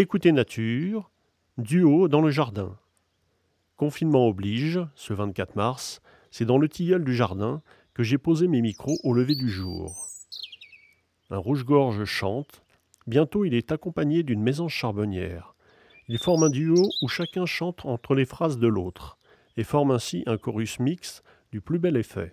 Écoutez Nature, duo dans le jardin. Confinement oblige, ce 24 mars, c'est dans le tilleul du jardin que j'ai posé mes micros au lever du jour. Un rouge-gorge chante, bientôt il est accompagné d'une maison charbonnière. Il forme un duo où chacun chante entre les phrases de l'autre, et forme ainsi un chorus mix du plus bel effet.